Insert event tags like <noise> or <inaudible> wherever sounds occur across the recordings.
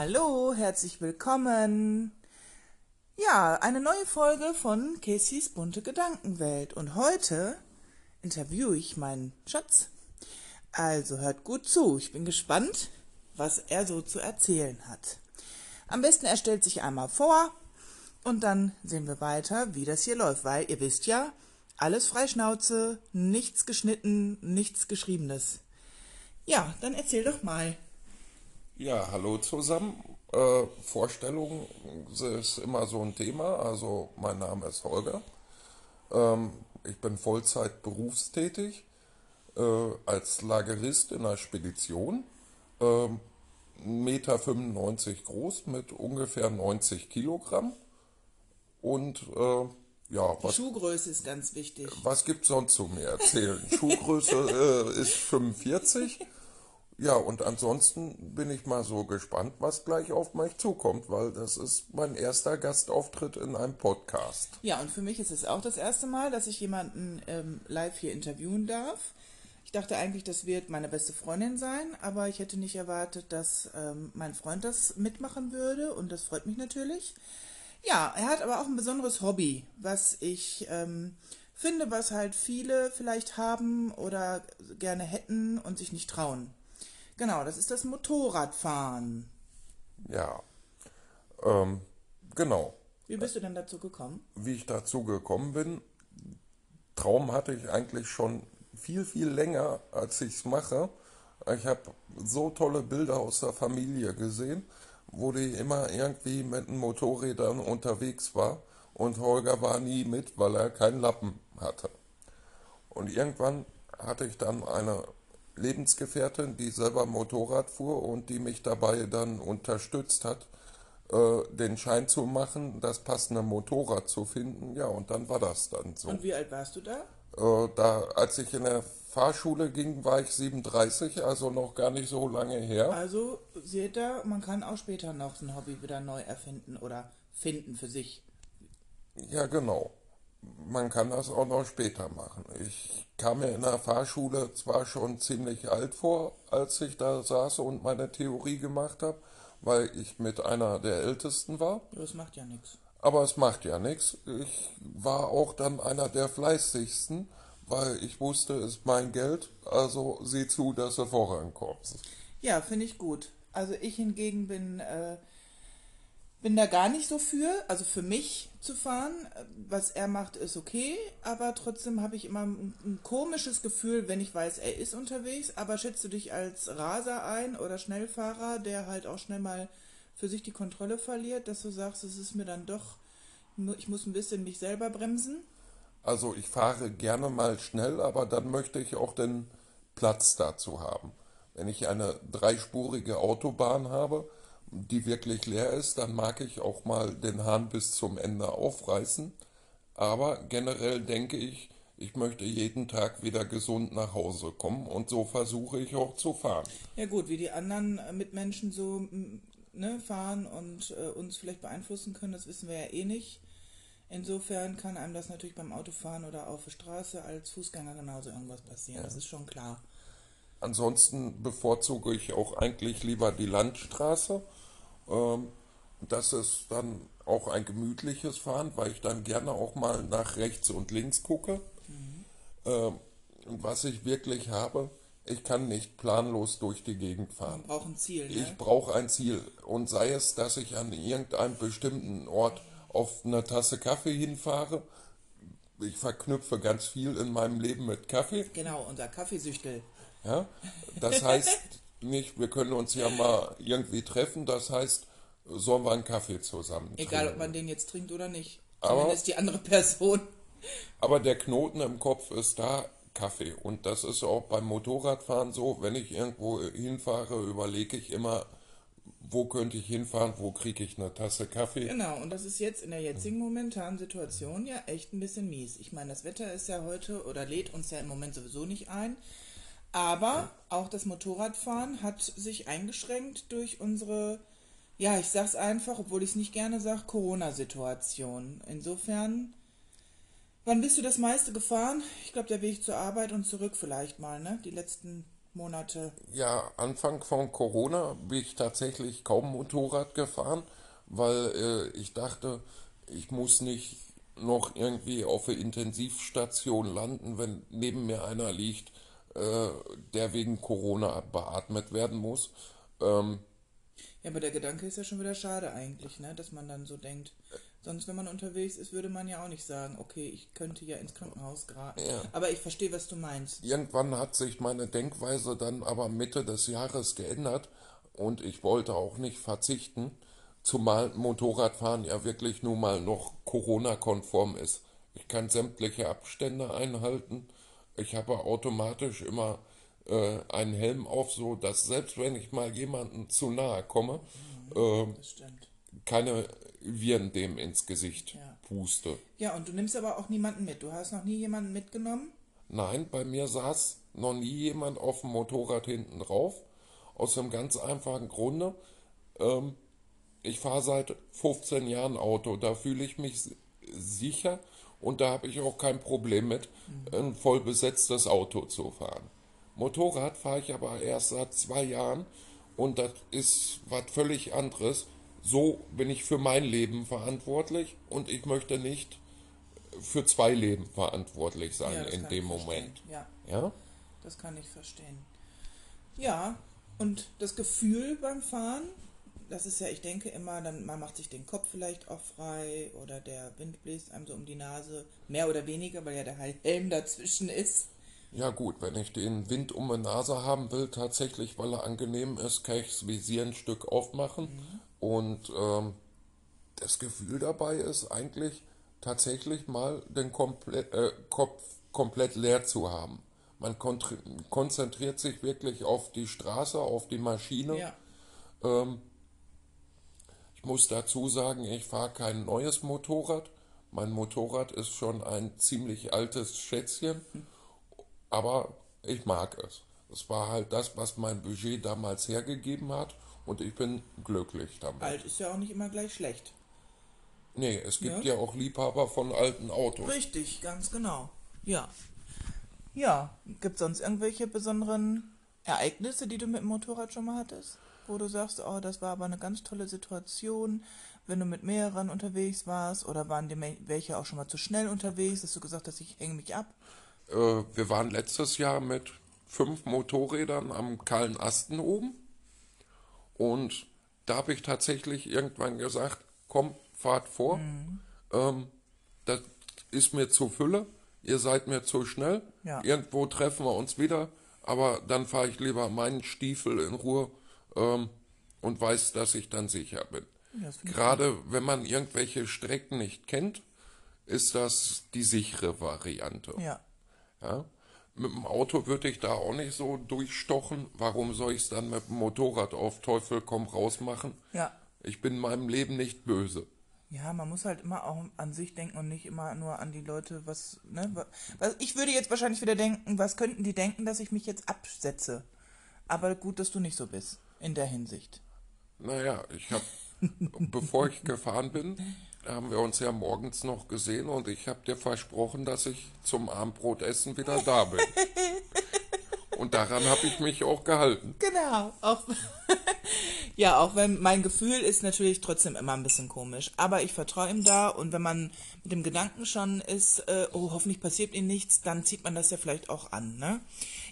Hallo, herzlich willkommen. Ja, eine neue Folge von Caseys bunte Gedankenwelt. Und heute interviewe ich meinen Schatz. Also hört gut zu. Ich bin gespannt, was er so zu erzählen hat. Am besten er stellt sich einmal vor und dann sehen wir weiter, wie das hier läuft, weil ihr wisst ja, alles Freischnauze, nichts geschnitten, nichts geschriebenes. Ja, dann erzähl doch mal. Ja, hallo zusammen. Äh, Vorstellung ist immer so ein Thema. Also mein Name ist Holger. Ähm, ich bin Vollzeit berufstätig äh, als Lagerist in einer Spedition. Ähm, 1,95 Meter groß mit ungefähr 90 Kilogramm. Und äh, ja, Die Schuhgröße ist ganz wichtig. was gibt sonst zu mir erzählen? Schuhgröße äh, ist 45. Ja, und ansonsten bin ich mal so gespannt, was gleich auf mich zukommt, weil das ist mein erster Gastauftritt in einem Podcast. Ja, und für mich ist es auch das erste Mal, dass ich jemanden ähm, live hier interviewen darf. Ich dachte eigentlich, das wird meine beste Freundin sein, aber ich hätte nicht erwartet, dass ähm, mein Freund das mitmachen würde und das freut mich natürlich. Ja, er hat aber auch ein besonderes Hobby, was ich ähm, finde, was halt viele vielleicht haben oder gerne hätten und sich nicht trauen. Genau, das ist das Motorradfahren. Ja, ähm, genau. Wie bist du denn dazu gekommen? Wie ich dazu gekommen bin, Traum hatte ich eigentlich schon viel, viel länger, als ich es mache. Ich habe so tolle Bilder aus der Familie gesehen, wo die immer irgendwie mit den Motorrädern unterwegs war und Holger war nie mit, weil er keinen Lappen hatte. Und irgendwann hatte ich dann eine Lebensgefährtin, die selber Motorrad fuhr und die mich dabei dann unterstützt hat, äh, den Schein zu machen, das passende Motorrad zu finden. Ja, und dann war das dann so. Und wie alt warst du da? Äh, da, als ich in der Fahrschule ging, war ich 37, also noch gar nicht so lange her. Also, seht ihr, man kann auch später noch ein Hobby wieder neu erfinden oder finden für sich. Ja, genau. Man kann das auch noch später machen. Ich kam mir in der Fahrschule zwar schon ziemlich alt vor, als ich da saß und meine Theorie gemacht habe, weil ich mit einer der Ältesten war. Das macht ja nichts. Aber es macht ja nichts. Ich war auch dann einer der fleißigsten, weil ich wusste, es ist mein Geld, also sieh zu, dass du vorankommst. Ja, finde ich gut. Also ich hingegen bin, äh, bin da gar nicht so für. Also für mich zu fahren, was er macht, ist okay, aber trotzdem habe ich immer ein, ein komisches Gefühl, wenn ich weiß, er ist unterwegs. Aber schätzt du dich als Raser ein oder Schnellfahrer, der halt auch schnell mal für sich die Kontrolle verliert, dass du sagst, es ist mir dann doch, ich muss ein bisschen mich selber bremsen? Also ich fahre gerne mal schnell, aber dann möchte ich auch den Platz dazu haben. Wenn ich eine dreispurige Autobahn habe, die wirklich leer ist, dann mag ich auch mal den Hahn bis zum Ende aufreißen. Aber generell denke ich, ich möchte jeden Tag wieder gesund nach Hause kommen und so versuche ich auch zu fahren. Ja gut, wie die anderen äh, Mitmenschen so ne, fahren und äh, uns vielleicht beeinflussen können, das wissen wir ja eh nicht. Insofern kann einem das natürlich beim Autofahren oder auf der Straße als Fußgänger genauso irgendwas passieren. Das ist schon klar. Ansonsten bevorzuge ich auch eigentlich lieber die Landstraße. Ähm, das ist dann auch ein gemütliches Fahren, weil ich dann gerne auch mal nach rechts und links gucke. Ähm, und was ich wirklich habe, ich kann nicht planlos durch die Gegend fahren. Man braucht ein Ziel, ne? Ich brauche ein Ziel. Und sei es, dass ich an irgendeinem bestimmten Ort auf eine Tasse Kaffee hinfahre. Ich verknüpfe ganz viel in meinem Leben mit Kaffee. Genau, unser Kaffeesüchtel. Ja? Das heißt <laughs> nicht, wir können uns ja mal irgendwie treffen. Das heißt, sollen wir einen Kaffee zusammen trinken. Egal, ob man den jetzt trinkt oder nicht. Aber- Zumindest die andere Person. Aber der Knoten im Kopf ist da, Kaffee. Und das ist auch beim Motorradfahren so, wenn ich irgendwo hinfahre, überlege ich immer, wo könnte ich hinfahren, wo kriege ich eine Tasse Kaffee. Genau, und das ist jetzt in der jetzigen momentanen Situation ja echt ein bisschen mies. Ich meine, das Wetter ist ja heute oder lädt uns ja im Moment sowieso nicht ein. Aber auch das Motorradfahren hat sich eingeschränkt durch unsere, ja, ich sag's einfach, obwohl ich es nicht gerne sage, Corona-Situation. Insofern, wann bist du das meiste gefahren? Ich glaube, der Weg zur Arbeit und zurück vielleicht mal, ne? Die letzten Monate? Ja, Anfang von Corona bin ich tatsächlich kaum Motorrad gefahren, weil äh, ich dachte, ich muss nicht noch irgendwie auf der Intensivstation landen, wenn neben mir einer liegt, äh, der wegen Corona beatmet werden muss. Ähm, Ja, aber der Gedanke ist ja schon wieder schade eigentlich, ne? Dass man dann so denkt. Sonst, wenn man unterwegs ist, würde man ja auch nicht sagen, okay, ich könnte ja ins Krankenhaus geraten. Ja. Aber ich verstehe, was du meinst. Irgendwann hat sich meine Denkweise dann aber Mitte des Jahres geändert und ich wollte auch nicht verzichten, zumal Motorradfahren ja wirklich nun mal noch Corona-konform ist. Ich kann sämtliche Abstände einhalten. Ich habe automatisch immer äh, einen Helm auf, so dass selbst wenn ich mal jemanden zu nahe komme, äh, Das stimmt. keine Viren dem ins Gesicht Ja. puste. Ja, und du nimmst aber auch niemanden mit. Du hast noch nie jemanden mitgenommen? Nein, bei mir saß noch nie jemand auf dem Motorrad hinten drauf. Aus einem ganz einfachen Grunde. Ähm, ich fahre seit 15 Jahren Auto. Da fühle ich mich sicher und da habe ich auch kein Problem mit, ein voll besetztes Auto zu fahren. Motorrad fahre ich aber erst seit zwei Jahren und das ist was völlig anderes. So bin ich für mein Leben verantwortlich und ich möchte nicht für zwei Leben verantwortlich sein Ja, in dem. Moment. Ja, Ja? das kann ich verstehen. Ja, und das Gefühl beim Fahren, das ist ja, ich denke immer, dann man macht sich den Kopf vielleicht auch frei oder der Wind bläst einem so um die Nase, mehr oder weniger, weil ja der Helm dazwischen ist. Ja gut, wenn ich den Wind um die Nase haben will, tatsächlich, weil er angenehm ist, kann ich das Visier ein Stück aufmachen. Und ähm, das Gefühl dabei ist eigentlich tatsächlich mal den komplett, äh, Kopf komplett leer zu haben. Man konzentriert sich wirklich auf die Straße, auf die Maschine. Ja, Ähm, muss dazu sagen, ich fahre kein neues Motorrad. Mein Motorrad ist schon ein ziemlich altes Schätzchen, aber ich mag es. Es war halt das, was mein Budget damals hergegeben hat und ich bin glücklich damit. alt ist ja auch nicht immer gleich schlecht. Nee, es gibt Ja. ja auch Liebhaber von alten Autos. Richtig, ganz genau. Ja. Ja, gibt es sonst irgendwelche besonderen Ereignisse, die du mit dem Motorrad schon mal hattest? Wo du sagst, oh, das war aber eine ganz tolle Situation, wenn du mit mehreren unterwegs warst? Oder waren dir welche auch schon mal zu schnell unterwegs, dass du gesagt hast, ich hänge mich ab? Äh, wir waren letztes Jahr mit fünf Motorrädern am kahlen Asten oben. Und da habe ich tatsächlich irgendwann gesagt, komm, fahrt vor. Ähm, das ist mir zu Fülle. Ihr seid mir zu schnell. Ja. Irgendwo treffen wir uns wieder. Aber dann fahre ich lieber meinen Stiefel in Ruhe ähm, und weiß, dass ich dann sicher bin. Gerade wenn man irgendwelche Strecken nicht kennt, ist das die sichere Variante. Ja, Ja? Mit dem Auto würde ich da auch nicht so durchstochen. Warum soll ich es dann mit dem Motorrad auf Teufel komm raus machen? ja. Ich bin meinem Leben nicht böse. Ja, man muss halt immer auch an sich denken und nicht immer nur an die Leute, was, ne? wa- Was, ich würde jetzt wahrscheinlich wieder denken, was könnten die denken, dass ich mich jetzt absetze? Aber gut, dass du nicht so bist, in der Hinsicht. Naja, ich habe, <laughs> bevor ich gefahren bin, haben wir uns ja morgens noch gesehen und ich habe dir versprochen, dass ich zum Abendbrotessen wieder da bin. <laughs> Und daran habe ich mich auch gehalten. Genau, auch, <laughs> ja, auch wenn mein Gefühl ist natürlich trotzdem immer ein bisschen komisch, aber ich vertraue ihm da und wenn man mit dem Gedanken schon ist, äh, oh, hoffentlich passiert ihm nichts, dann zieht man das ja vielleicht auch an, ne?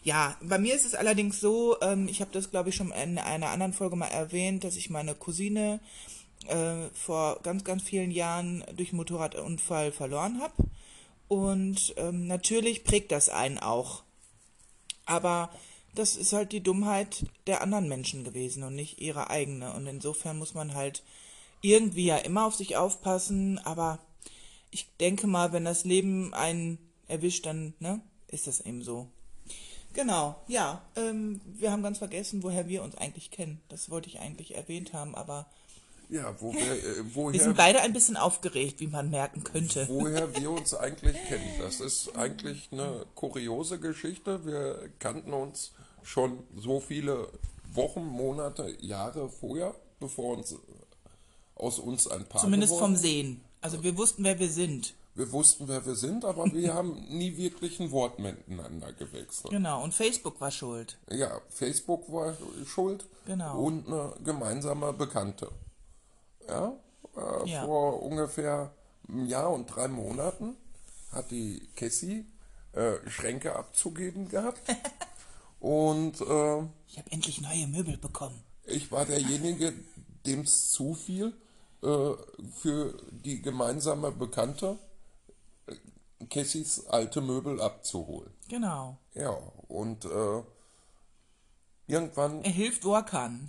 Ja, bei mir ist es allerdings so, ähm, ich habe das glaube ich schon in einer anderen Folge mal erwähnt, dass ich meine Cousine äh, vor ganz, ganz vielen Jahren durch Motorradunfall verloren habe und ähm, natürlich prägt das einen auch. Aber das ist halt die Dummheit der anderen Menschen gewesen und nicht ihre eigene. Und insofern muss man halt irgendwie ja immer auf sich aufpassen. Aber ich denke mal, wenn das Leben einen erwischt, dann ne, ist das eben so. Genau, ja. Ähm, wir haben ganz vergessen, woher wir uns eigentlich kennen. Das wollte ich eigentlich erwähnt haben, aber Ja, wo wir, äh, wir woher, sind beide ein bisschen aufgeregt, wie man merken könnte. woher wir uns eigentlich kennen. Das ist eigentlich eine kuriose Geschichte. Wir kannten uns schon so viele Wochen, Monate, Jahre vorher, bevor uns aus uns ein Paar Zumindest geworden vom Sehen. Also wir wussten, wer wir sind. Wir wussten, wer wir sind, aber wir <laughs> haben nie wirklich ein Wort miteinander gewechselt. Genau, und Facebook war schuld. Ja, Facebook war schuld Genau. und eine gemeinsame Bekannte. Ja, äh, Ja. vor ungefähr einem Jahr und drei Monaten hat die Cassie äh, Schränke abzugeben gehabt. <laughs> und äh, Ich habe endlich neue Möbel bekommen. ich war derjenige, <laughs> dem es zufiel, äh, für die gemeinsame Bekannte Cassies alte Möbel abzuholen. Genau. Ja, und äh, irgendwann Er hilft, wo er kann.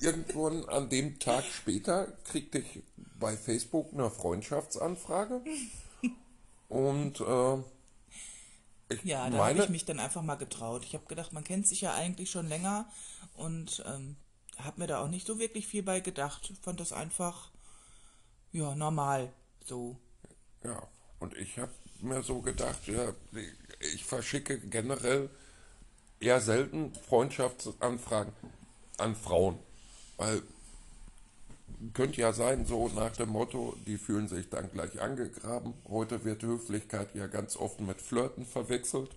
Irgendwann an dem Tag später kriegte ich bei Facebook eine Freundschaftsanfrage. Und äh, ich Ja, da habe ich mich dann einfach mal getraut. Ich habe gedacht, man kennt sich ja eigentlich schon länger und ähm, habe mir da auch nicht so wirklich viel bei gedacht. Fand das einfach, ja, normal. So. ja, und ich habe mir so gedacht, ja, ich verschicke generell eher selten Freundschaftsanfragen an Frauen. Weil könnte ja sein, so nach dem Motto, die fühlen sich dann gleich angegraben. Heute wird Höflichkeit ja ganz oft mit Flirten verwechselt.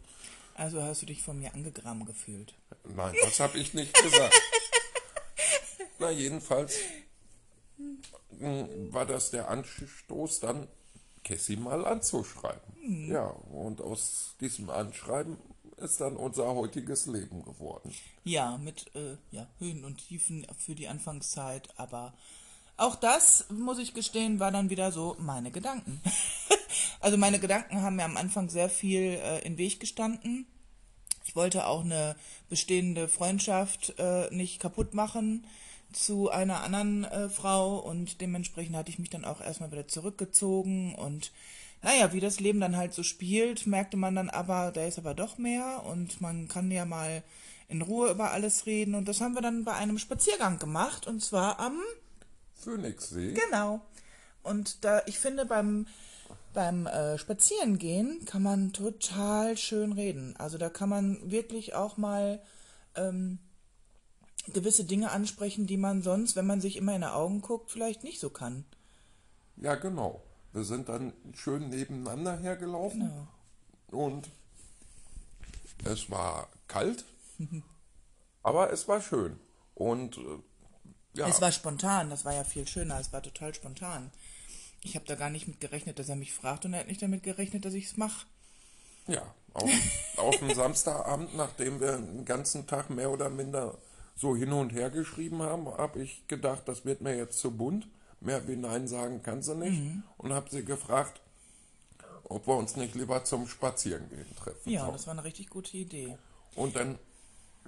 Also hast du dich von mir angegraben gefühlt. Nein, das habe ich nicht gesagt. <laughs> Na, jedenfalls mm, war das der Anstoß, dann Cassie mal anzuschreiben. Ja, und aus diesem Anschreiben ist dann unser heutiges Leben geworden. Ja, mit äh, ja, Höhen und Tiefen für die Anfangszeit, aber auch das, muss ich gestehen, war dann wieder so meine Gedanken. <laughs> also meine Gedanken haben mir am Anfang sehr viel äh, in Weg gestanden. Ich wollte auch eine bestehende Freundschaft äh, nicht kaputt machen zu einer anderen äh, Frau und dementsprechend hatte ich mich dann auch erstmal wieder zurückgezogen und naja, wie das Leben dann halt so spielt, merkte man dann aber, da ist aber doch mehr und man kann ja mal in Ruhe über alles reden und das haben wir dann bei einem Spaziergang gemacht und zwar am Phoenixsee. Genau. Und da, ich finde, beim, beim äh, Spazierengehen kann man total schön reden. Also da kann man wirklich auch mal ähm, gewisse Dinge ansprechen, die man sonst, wenn man sich immer in die Augen guckt, vielleicht nicht so kann. Ja, genau. Wir sind dann schön nebeneinander hergelaufen Genau. und es war kalt, <laughs> aber es war schön. Und äh, ja, Es war spontan, das war ja viel schöner, es war total spontan. Ich habe da gar nicht mit gerechnet, dass er mich fragt und er hat nicht damit gerechnet, dass ich es mache. Ja, auf, auf dem <laughs> Samstagabend, nachdem wir den ganzen Tag mehr oder minder so hin und her geschrieben haben, habe ich gedacht, das wird mir jetzt zu bunt. Mehr wie Nein sagen kann sie nicht. Und habe sie gefragt, ob wir uns nicht lieber zum Spazierengehen treffen. Ja, sollen. das war eine richtig gute Idee. Und dann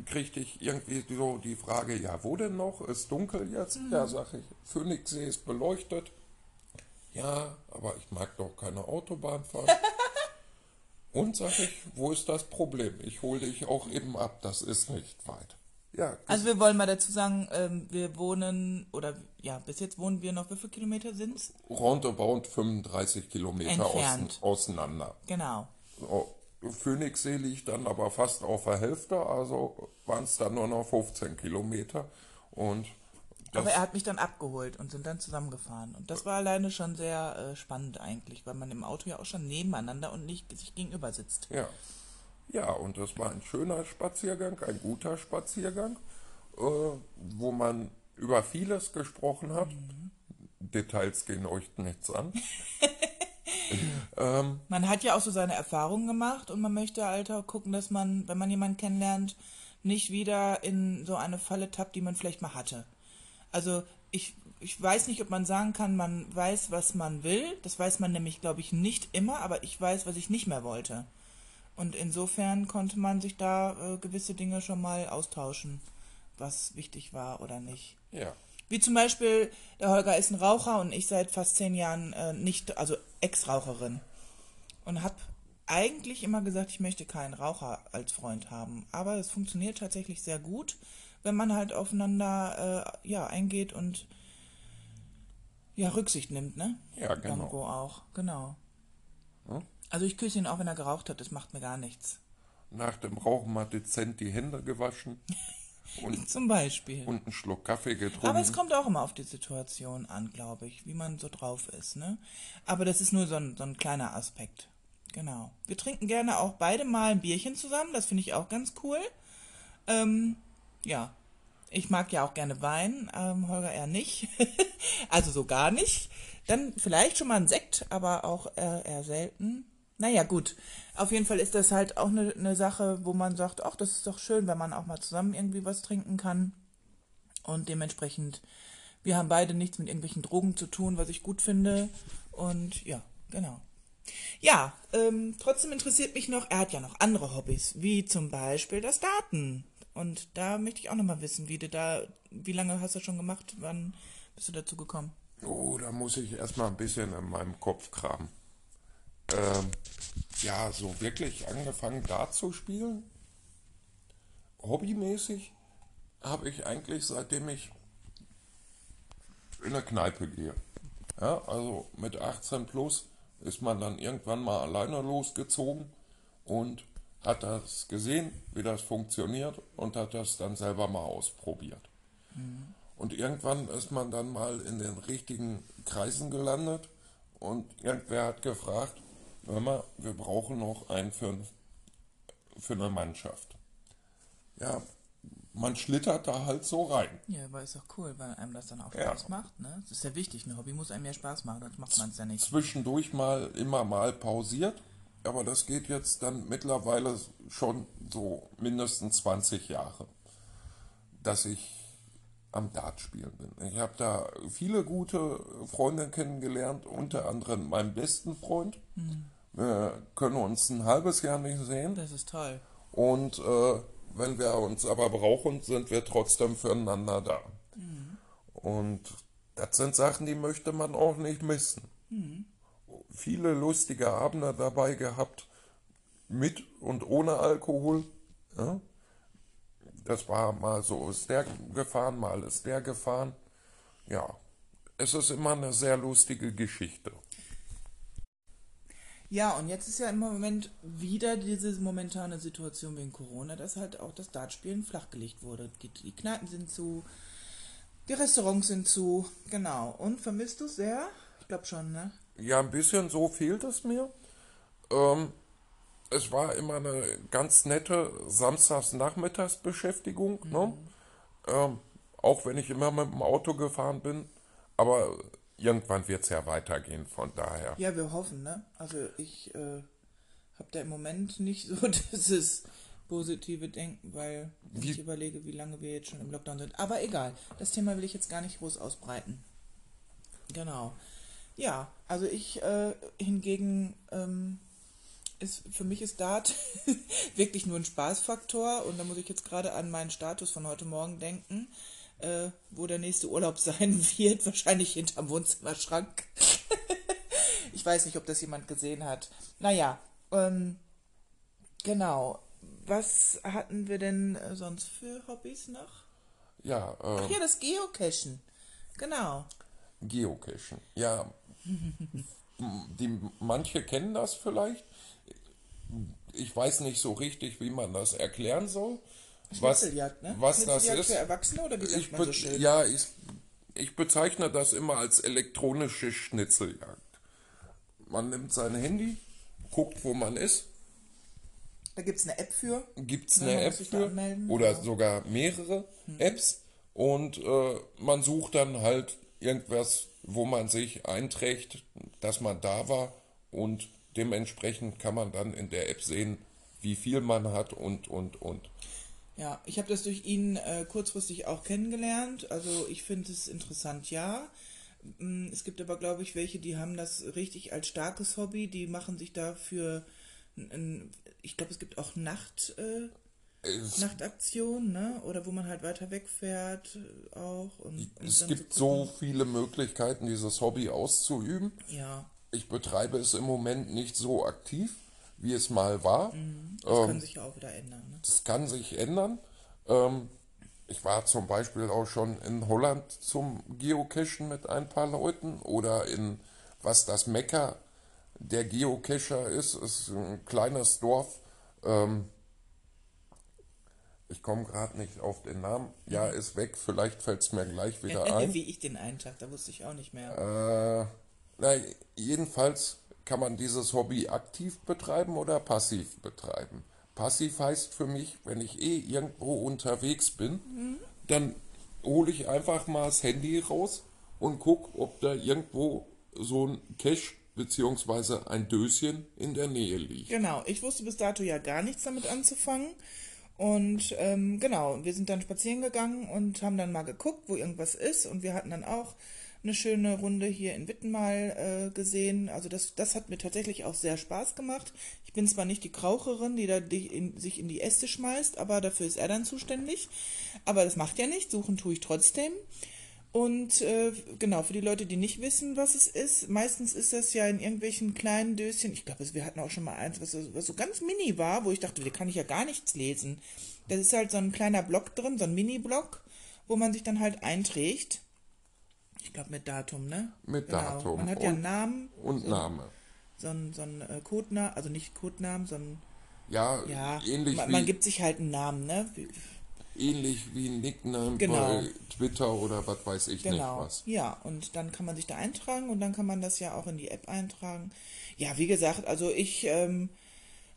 kriegte ich irgendwie so die Frage, ja, wo denn noch? Ist dunkel jetzt? Ja, sag ich, Phoenixsee ist beleuchtet. Ja, aber ich mag doch keine Autobahn fahren. <laughs> Und sag ich, wo ist das Problem? Ich hole dich auch eben ab, das ist nicht weit. Ja, Also wir wollen mal dazu sagen, ähm, wir wohnen, oder ja, bis jetzt wohnen wir noch, wie viele Kilometer sind's? roundabout 35 Kilometer außen, Entfernt. auseinander. Genau. So, Phoenixsee liegt dann aber fast auf der Hälfte, also waren es dann nur noch 15 Kilometer. Und Aber er hat mich dann abgeholt und sind dann zusammengefahren. Und das war alleine schon sehr äh, spannend eigentlich, weil man im Auto ja auch schon nebeneinander und nicht sich gegenüber sitzt. Ja. Ja, und das war ein schöner Spaziergang, ein guter Spaziergang, äh, wo man über vieles gesprochen hat. Details gehen euch nichts an. <laughs> ähm, Man hat ja auch so seine Erfahrungen gemacht und man möchte halt auch gucken, dass man, wenn man jemanden kennenlernt, nicht wieder in so eine Falle tappt, die man vielleicht mal hatte. Also ich, ich weiß nicht, ob man sagen kann, man weiß, was man will. Das weiß man nämlich, glaube ich, nicht immer, aber ich weiß, was ich nicht mehr wollte. Und insofern konnte man sich da äh, gewisse Dinge schon mal austauschen, was wichtig war oder nicht. ja. Wie zum Beispiel, der Holger ist ein Raucher und ich seit fast zehn Jahren äh, nicht, also Ex-Raucherin. Und habe eigentlich immer gesagt, ich möchte keinen Raucher als Freund haben. Aber es funktioniert tatsächlich sehr gut, wenn man halt aufeinander äh, ja, eingeht und ja, Rücksicht nimmt, ne? Ja, genau. Irgendwo auch, genau. Hm? Also ich küsse ihn auch, wenn er geraucht hat, das macht mir gar nichts. Nach dem Rauchen mal dezent die Hände gewaschen. <laughs> und, Zum Beispiel. und einen Schluck Kaffee getrunken. Aber es kommt auch immer auf die Situation an, glaube ich, wie man so drauf ist, ne? Aber das ist nur so ein, so ein kleiner Aspekt. Genau. Wir trinken gerne auch beide mal ein Bierchen zusammen, das finde ich auch ganz cool. Ähm, ja. Ich mag ja auch gerne Wein, ähm, Holger eher nicht. <laughs> also so gar nicht. Dann vielleicht schon mal ein Sekt, aber auch eher, eher selten. Naja, gut. Auf jeden Fall ist das halt auch eine, eine Sache, wo man sagt, ach, das ist doch schön, wenn man auch mal zusammen irgendwie was trinken kann. Und dementsprechend, wir haben beide nichts mit irgendwelchen Drogen zu tun, was ich gut finde. Und ja, genau. Ja, ähm, trotzdem interessiert mich noch, er hat ja noch andere Hobbys, wie zum Beispiel das Daten. Und da möchte ich auch nochmal wissen, wie du da, wie lange hast du das schon gemacht? Wann bist du dazu gekommen? Oh, da muss ich erstmal ein bisschen in meinem Kopf kramen. Ähm, ja, so wirklich angefangen da zu spielen. Hobbymäßig habe ich eigentlich seitdem ich in eine Kneipe gehe. Ja, also mit 18 plus ist man dann irgendwann mal alleine losgezogen und hat das gesehen, wie das funktioniert und hat das dann selber mal ausprobiert. Und irgendwann ist man dann mal in den richtigen Kreisen gelandet und irgendwer hat gefragt, hör mal, wir brauchen noch einen für, für eine Mannschaft. Ja, man schlittert da halt so rein. Ja, aber ist doch cool, weil einem das dann auch Ja. Spaß macht, ne? Das ist ja wichtig, ein Hobby muss einem ja Spaß machen, sonst macht man es ja nicht. Zwischendurch mal immer mal pausiert, aber das geht jetzt dann mittlerweile schon so mindestens 20 Jahre, dass ich am Dart spielen bin. Ich habe da viele gute Freunde kennengelernt, unter anderem meinen besten Freund. Wir können uns ein halbes Jahr nicht sehen Das ist toll. und äh, wenn wir uns aber brauchen, sind wir trotzdem füreinander da. Und das sind Sachen, die möchte man auch nicht missen. Viele lustige Abende dabei gehabt, mit und ohne Alkohol. Ja? Das war mal so, ist der gefahren, mal ist der gefahren. Ja, es ist immer eine sehr lustige Geschichte. Ja, und jetzt ist ja im Moment wieder diese momentane Situation wegen Corona, dass halt auch das Dartspielen flachgelegt wurde. Die, Kneipen sind zu, die Restaurants sind zu, genau. Und vermisst du es sehr? Ich glaube schon, ne? Ja, ein bisschen so fehlt es mir. Ähm, es war immer eine ganz nette Samstagsnachmittagsbeschäftigung, ne? Ähm, auch wenn ich immer mit dem Auto gefahren bin. Aber irgendwann wird es ja weitergehen, von daher. Ja, wir hoffen, ne? Also ich äh, habe da im Moment nicht so <laughs> dieses positive Denken, weil Wie- ich überlege, wie lange wir jetzt schon im Lockdown sind. Aber egal, das Thema will ich jetzt gar nicht groß ausbreiten. Genau. Ja, also ich äh, hingegen ähm, ist für mich ist Dart <laughs> wirklich nur ein Spaßfaktor und da muss ich jetzt gerade an meinen Status von heute Morgen denken, äh, wo der nächste Urlaub <laughs> sein wird, wahrscheinlich hinterm Wohnzimmerschrank. <laughs> ich weiß nicht, ob das jemand gesehen hat. Naja, ähm, genau. Was hatten wir denn äh, sonst für Hobbys noch? Ja, äh, Ach ja, das Geocachen. Genau. Geocachen. Ja, die, manche kennen das vielleicht. Ich weiß nicht so richtig, wie man das erklären soll. Was, Schnitzeljagd, ne? was das ist. für Erwachsene oder wie Ich man so schön? ja, ich, ich bezeichne das immer als elektronische Schnitzeljagd. Man nimmt sein Handy, guckt, wo man ist, Da gibt es eine App für. gibt es eine App für oder ja. Hm. sogar mehrere Apps und äh, man sucht dann halt irgendwas, wo man sich einträgt, dass man da war und dementsprechend kann man dann in der App sehen, wie viel man hat und und und. Ja, ich habe das durch ihn äh, kurzfristig auch kennengelernt. Also ich finde es interessant, ja. Mm, Es gibt aber, glaube ich, welche, die haben das richtig als starkes Hobby. Die machen sich dafür, ich glaube, es gibt auch Nacht, äh, Es, Nachtaktionen, ne? Oder wo man halt weiter wegfährt äh, auch. Und, und es gibt so viele Möglichkeiten, dieses Hobby auszuüben. Ja, Ich betreibe es im Moment nicht so aktiv, wie es mal war. das Ähm, kann sich ja auch wieder ändern, ne? Das kann sich ändern. Ähm, ich war zum Beispiel auch schon in Holland zum Geocachen mit ein paar Leuten oder in was das Mekka der Geocacher ist, ist ein kleines Dorf ähm, Ich komme gerade nicht auf den Namen. Ja, ist weg. Vielleicht fällt es mir gleich wieder ein. Wie ich den Eintag, da wusste ich auch nicht mehr. Äh, na, jedenfalls kann man dieses Hobby aktiv betreiben oder passiv betreiben. Passiv heißt für mich, wenn ich eh irgendwo unterwegs bin, mhm. dann hole ich einfach mal das Handy raus und gucke, ob da irgendwo so ein Cache bzw. ein Döschen in der Nähe liegt. Genau, ich wusste bis dato ja gar nichts damit anzufangen. Und ähm, genau, wir sind dann spazieren gegangen und haben dann mal geguckt, wo irgendwas ist. Und wir hatten dann auch eine schöne Runde hier in Wittenmal äh, gesehen. Also das, das hat mir tatsächlich auch sehr Spaß gemacht. Ich bin zwar nicht die Kraucherin, die da die in, sich in die Äste schmeißt, aber dafür ist er dann zuständig. Aber das macht ja nichts, suchen tue ich trotzdem. Und äh, genau, für die Leute, die nicht wissen, was es ist, meistens ist das ja in irgendwelchen kleinen Döschen. Ich glaube, wir hatten auch schon mal eins, was so, was so ganz mini war, wo ich dachte, da kann ich ja gar nichts lesen. Das ist halt so ein kleiner Block drin, so ein Mini-Block, wo man sich dann halt einträgt. Ich glaube mit Datum, ne? Mit genau. Datum. Man hat ja einen Namen. Und so, Name. So ein, so ein äh, Codenamen, also nicht Codenamen, sondern. Ja, ja ähnlich man, man gibt sich halt einen Namen, ne? Wie, ähnlich wie ein Nickname genau. bei Twitter oder was weiß ich genau. nicht was. Ja, und dann kann man sich da eintragen und dann kann man das ja auch in die App eintragen. Ja, wie gesagt, also ich ähm,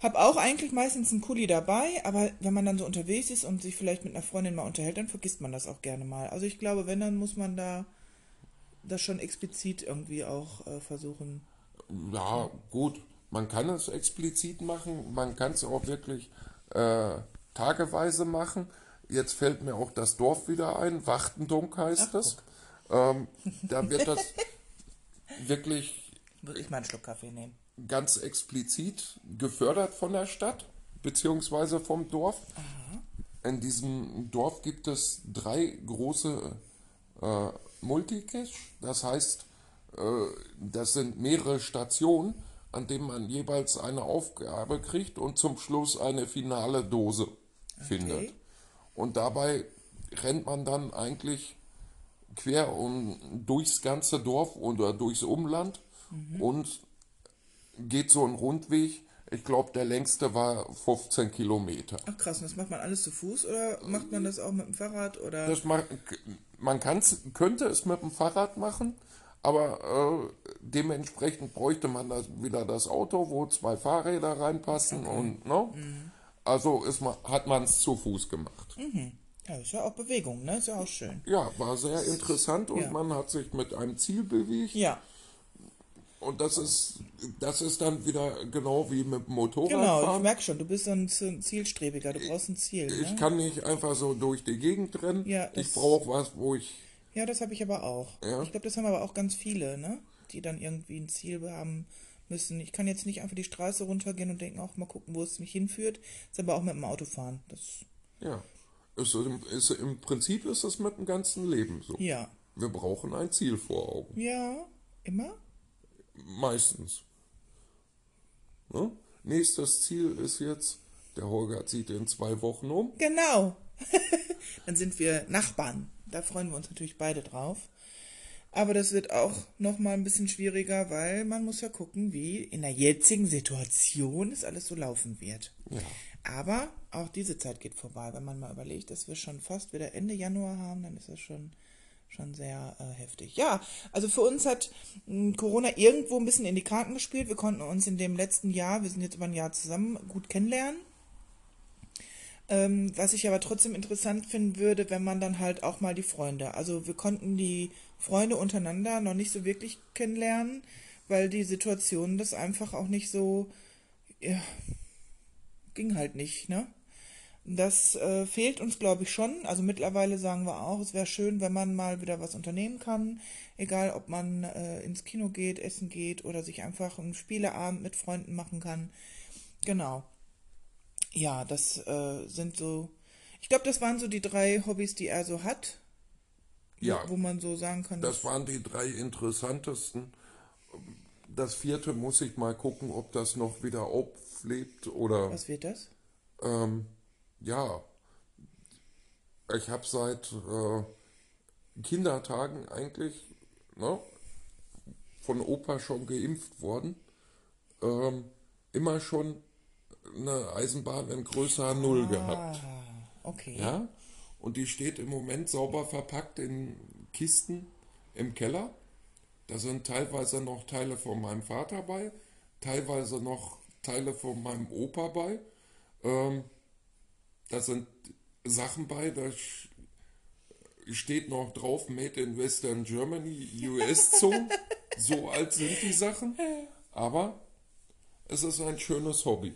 habe auch eigentlich meistens einen Kuli dabei, aber wenn man dann so unterwegs ist und sich vielleicht mit einer Freundin mal unterhält, dann vergisst man das auch gerne mal. Also ich glaube, wenn, dann muss man da das schon explizit irgendwie auch äh, versuchen. Ja, gut. Man kann es explizit machen, man kann es auch wirklich äh, tageweise machen. Jetzt fällt mir auch das Dorf wieder ein, Wachtendunk heißt Ach, das. Ähm, da wird das <laughs> wirklich. Muss ich mal einen Schluck Kaffee nehmen. Ganz explizit gefördert von der Stadt, beziehungsweise vom Dorf. Aha. In diesem Dorf gibt es drei große äh, Multicache. Das heißt, äh, das sind mehrere Stationen, an denen man jeweils eine Aufgabe kriegt und zum Schluss eine finale Dose okay. findet. Und dabei rennt man dann eigentlich quer um, durchs ganze Dorf oder durchs Umland mhm. und geht so einen Rundweg. Ich glaube, der längste war 15 Kilometer. Ach krass, und das macht man alles zu Fuß oder macht man das auch mit dem Fahrrad? Oder? Das macht, man kann's, könnte es mit dem Fahrrad machen, aber äh, dementsprechend bräuchte man das, wieder das Auto, wo zwei Fahrräder reinpassen okay. und ne? Mhm. Also ist man, hat man es zu Fuß gemacht. Mhm. Ja, ist ja auch Bewegung, ne? Ist ja auch schön. Ja, war sehr interessant und ja. man hat sich mit einem Ziel bewegt. Ja. Und das ist, das ist dann wieder genau wie mit dem Motorrad. Genau, ich merke schon, du bist so ein Zielstrebiger, du brauchst ein Ziel. Ich ne? kann nicht einfach so durch die Gegend rennen. Ja, ich brauche was, wo ich. Ja, das habe ich aber auch. Ja? Ich glaube, das haben aber auch ganz viele, ne? Die dann irgendwie ein Ziel haben müssen. Ich kann jetzt nicht einfach die Straße runtergehen und denken, auch mal gucken, wo es mich hinführt. ist aber auch mit dem Auto fahren. Das ja. Ist, ist, Im Prinzip ist es mit dem ganzen Leben so. Ja. Wir brauchen ein Ziel vor Augen. Ja, immer? Meistens. Ne? Nächstes Ziel ist jetzt, der Holger zieht in zwei Wochen um. Genau. <laughs> Dann sind wir Nachbarn. Da freuen wir uns natürlich beide drauf. Aber das wird auch noch mal ein bisschen schwieriger, weil man muss ja gucken, wie in der jetzigen Situation es alles so laufen wird. Ja. Aber auch diese Zeit geht vorbei. Wenn man mal überlegt, dass wir schon fast wieder Ende Januar haben, dann ist das schon, schon sehr äh, heftig. Ja, also für uns hat mh, hm, Corona irgendwo ein bisschen in die Karten gespielt. Wir konnten uns in dem letzten Jahr, wir sind jetzt über ein Jahr zusammen, gut kennenlernen. Ähm, was ich aber trotzdem interessant finden würde, wenn man dann halt auch mal die Freunde, also wir konnten die Freunde untereinander noch nicht so wirklich kennenlernen, weil die Situation das einfach auch nicht so, ja, ging halt nicht, ne? Das äh, fehlt uns, glaube ich, schon. Also mittlerweile sagen wir auch, es wäre schön, wenn man mal wieder was unternehmen kann. Egal, ob man äh, ins Kino geht, essen geht oder sich einfach einen Spieleabend mit Freunden machen kann. Genau. Ja, das äh, sind so. Ich glaube, das waren so die drei Hobbys, die er so hat ja, wo man so sagen kann. Das waren die drei interessantesten. Das vierte muss ich mal gucken, ob das noch wieder auflebt oder. Was wird das? Ähm, ja, ich habe seit äh, Kindertagen eigentlich ne, von Opa schon geimpft worden. Ähm, immer schon eine Eisenbahn in größer Null ah, gehabt. okay. Ja, und die steht im Moment sauber verpackt in Kisten im Keller. Da sind teilweise noch Teile von meinem Vater bei, teilweise noch Teile von meinem Opa bei. Ähm, da sind Sachen bei, da steht noch drauf Made in Western Germany, US Zone. <laughs> so alt sind die Sachen. Aber es ist ein schönes Hobby.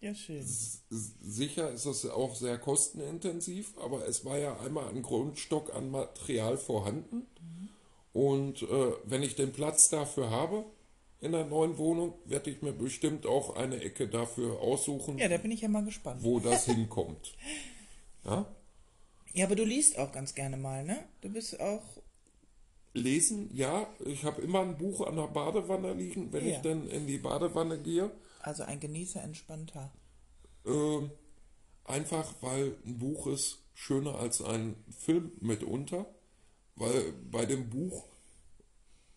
Ja, schön. S- Sicher ist es auch sehr kostenintensiv, aber es war ja einmal ein Grundstock an Material vorhanden. Und äh, wenn ich den Platz dafür habe in der neuen Wohnung, werde ich mir bestimmt auch eine Ecke dafür aussuchen, Ja, da bin ich ja mal gespannt. wo das hinkommt. <laughs> Ja? Ja, aber du liest auch ganz gerne mal, ne? Du bist auch. Lesen, ja, ich habe immer ein Buch an der Badewanne liegen, wenn Ja. ich dann in die Badewanne gehe. Also ein Genießer, entspannter. Ähm, einfach weil ein Buch ist schöner als ein Film mitunter, weil bei dem Buch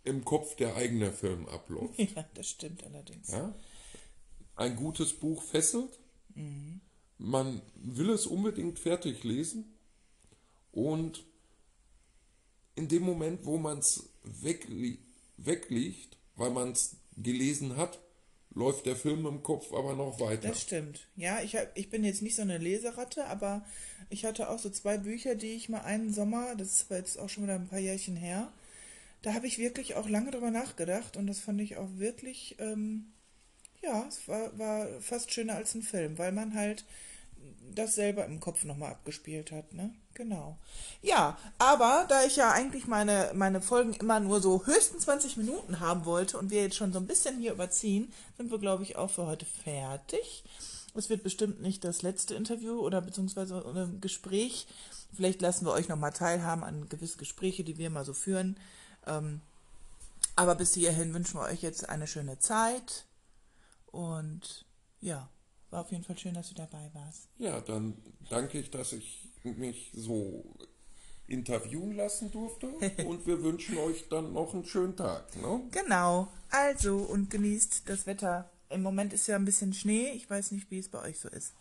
im Kopf der eigene Film abläuft. <laughs> Ja, das stimmt allerdings. Ja? Ein gutes Buch fesselt, man will es unbedingt fertig lesen und in dem Moment, wo man es wegli wegliegt, weil man es gelesen hat, läuft der Film im Kopf aber noch weiter. Das stimmt. Ja, ich, hab, ich bin jetzt nicht so eine Leseratte, aber ich hatte auch so zwei Bücher, die ich mal einen Sommer, das war jetzt auch schon wieder ein paar Jährchen her, da habe ich wirklich auch lange drüber nachgedacht und das fand ich auch wirklich, ähm, ja, es war, war fast schöner als ein Film, weil man halt das selber im Kopf nochmal abgespielt hat, ne? Genau. Ja, aber da ich ja eigentlich meine, meine Folgen immer nur so höchstens 20 Minuten haben wollte und wir jetzt schon so ein bisschen hier überziehen, sind wir, glaube ich, auch für heute fertig. Es wird bestimmt nicht das letzte Interview oder beziehungsweise ein Gespräch. Vielleicht lassen wir euch nochmal teilhaben an gewisse Gespräche, die wir mal so führen. Ähm, aber bis hierhin wünschen wir euch jetzt eine schöne Zeit. Und ja, war auf jeden Fall schön, dass du dabei warst. Ja, dann danke ich, dass ich mich so interviewen lassen durfte <laughs> und wir wünschen euch dann noch einen schönen Tag. Ne? Genau. Also und genießt das Wetter. Im Moment ist ja ein bisschen Schnee. Ich weiß nicht, wie es bei euch so ist.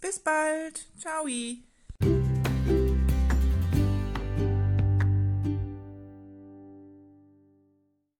Bis bald. Ciao.